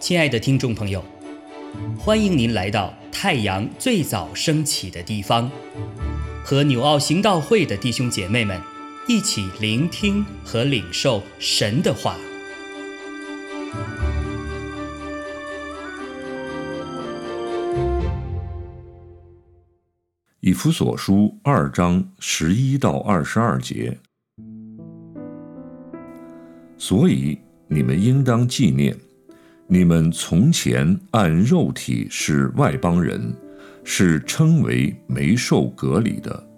亲爱的听众朋友，欢迎您来到太阳最早升起的地方，和纽奥行道会的弟兄姐妹们一起聆听和领受神的话。以弗所书二章十一到二十二节，所以你们应当纪念。你们从前按肉体是外邦人，是称为没受隔离的，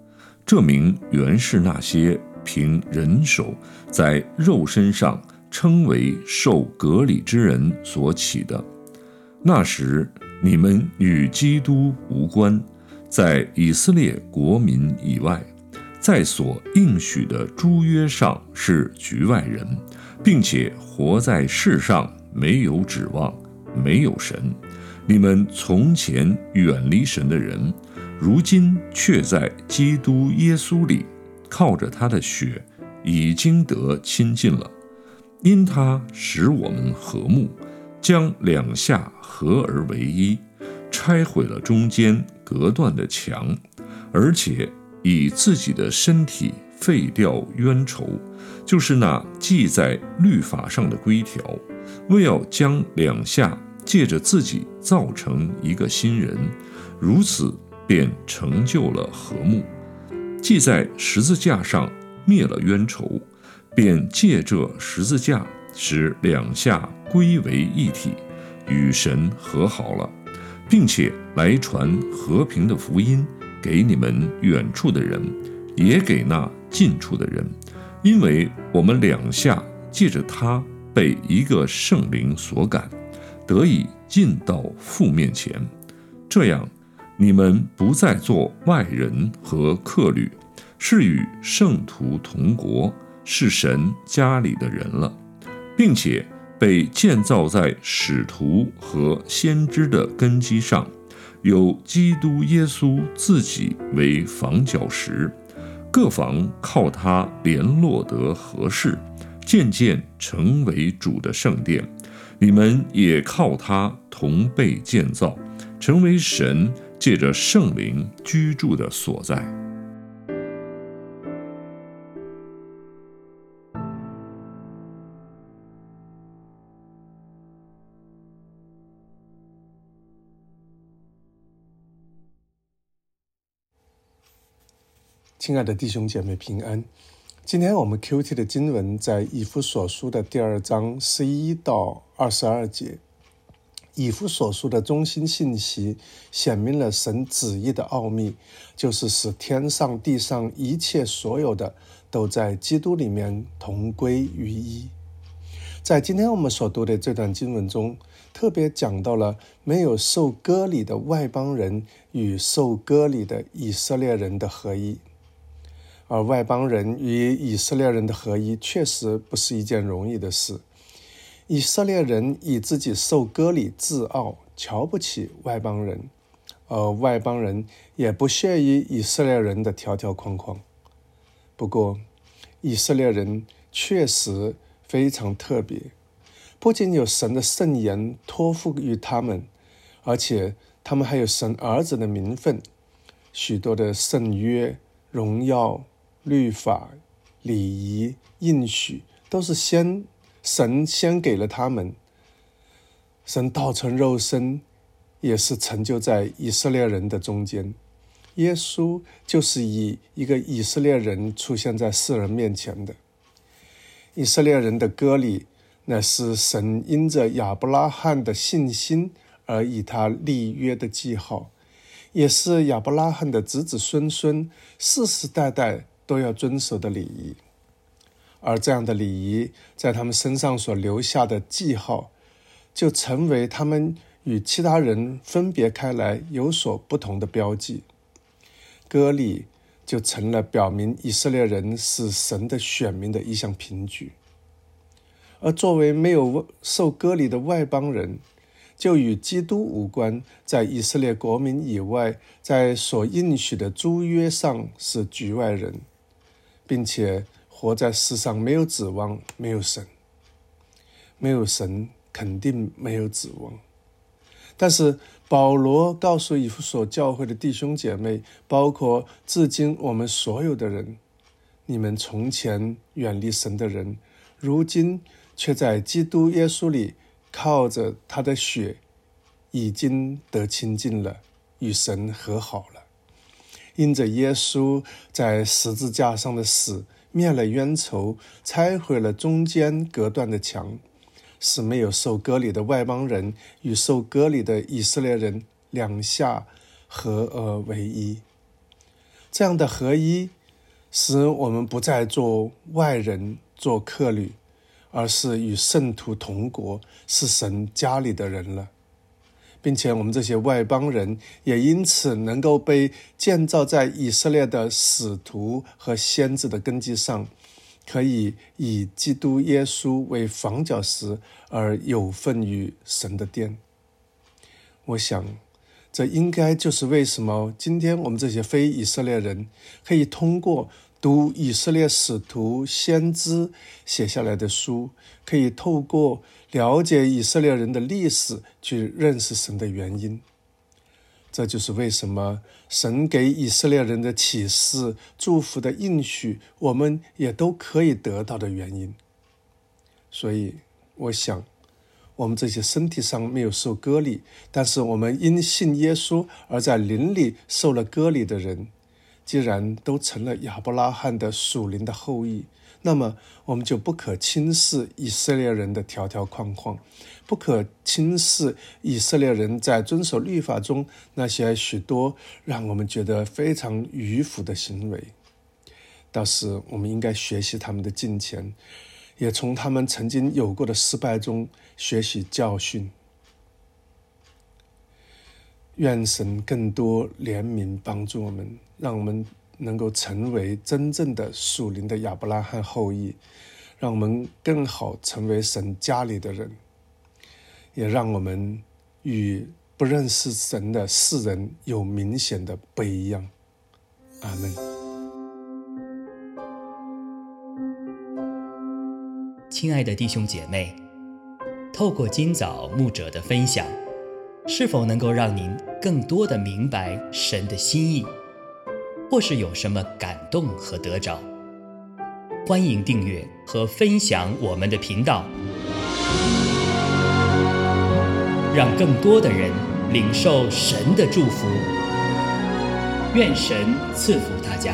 这名原是那些凭人手在肉身上称为受隔离之人所起的。那时你们与基督无关，在以色列国民以外，在所应许的诸约上是局外人，并且活在世上。没有指望，没有神。你们从前远离神的人，如今却在基督耶稣里，靠着他的血，已经得亲近了。因他使我们和睦，将两下合而为一，拆毁了中间隔断的墙，而且以自己的身体废掉冤仇，就是那记在律法上的规条。为要将两下借着自己造成一个新人，如此便成就了和睦。记在十字架上灭了冤仇，便借这十字架使两下归为一体，与神和好了，并且来传和平的福音给你们远处的人，也给那近处的人，因为我们两下借着他。被一个圣灵所感，得以进到父面前，这样你们不再做外人和客旅，是与圣徒同国，是神家里的人了，并且被建造在使徒和先知的根基上，有基督耶稣自己为房角石，各房靠他联络得合适。渐渐成为主的圣殿，你们也靠它同被建造，成为神借着圣灵居住的所在。亲爱的弟兄姐妹，平安。今天我们 Q T 的经文在以弗所书的第二章十一到二十二节。以弗所书的中心信息显明了神旨意的奥秘，就是使天上地上一切所有的都在基督里面同归于一。在今天我们所读的这段经文中，特别讲到了没有受割礼的外邦人与受割礼的以色列人的合一。而外邦人与以色列人的合一，确实不是一件容易的事。以色列人以自己受割礼自傲，瞧不起外邦人；而外邦人也不屑于以色列人的条条框框。不过，以色列人确实非常特别，不仅有神的圣言托付于他们，而且他们还有神儿子的名分，许多的圣约、荣耀。律法、礼仪、应许，都是先神先给了他们。神道成肉身，也是成就在以色列人的中间。耶稣就是以一个以色列人出现在世人面前的。以色列人的割礼，乃是神因着亚伯拉罕的信心而以他立约的记号，也是亚伯拉罕的子子孙孙世世代代。都要遵守的礼仪，而这样的礼仪在他们身上所留下的记号，就成为他们与其他人分别开来、有所不同的标记。割礼就成了表明以色列人是神的选民的一项凭据，而作为没有受割礼的外邦人，就与基督无关，在以色列国民以外，在所应许的诸约上是局外人。并且活在世上没有指望，没有神，没有神肯定没有指望。但是保罗告诉以弗所教会的弟兄姐妹，包括至今我们所有的人，你们从前远离神的人，如今却在基督耶稣里靠着他的血，已经得亲近了，与神和好了。因着耶稣在十字架上的死，灭了冤仇，拆毁了中间隔断的墙。使没有受割礼的外邦人与受割礼的以色列人两下合而为一。这样的合一，使我们不再做外人、做客旅，而是与圣徒同国，是神家里的人了，并且我们这些外邦人也因此能够被建造在以色列的使徒和先知的根基上。可以以基督耶稣为房角石，而有份于神的殿。我想，这应该就是为什么今天我们这些非以色列人可以通过读以色列使徒、先知写下来的书，可以透过了解以色列人的历史去认识神的原因。这就是为什么神给以色列人的启示、祝福的应许，我们也都可以得到的原因。所以，我想，我们这些身体上没有受割礼，但是我们因信耶稣而在灵里受了割礼的人，既然都成了亚伯拉罕的属灵的后裔。那么，我们就不可轻视以色列人的条条框框，不可轻视以色列人在遵守律法中那些许多让我们觉得非常迂腐的行为。倒是，我们应该学习他们的敬虔，也从他们曾经有过的失败中学习教训。愿神更多怜悯帮助我们，让我们。能够成为真正的属灵的亚伯拉罕后裔，让我们更好成为神家里的人，也让我们与不认识神的世人有明显的不一样。阿门。亲爱的弟兄姐妹，透过今早牧者的分享，是否能够让您更多的明白神的心意？或是有什么感动和得着，欢迎订阅和分享我们的频道，让更多的人领受神的祝福。愿神赐福大家。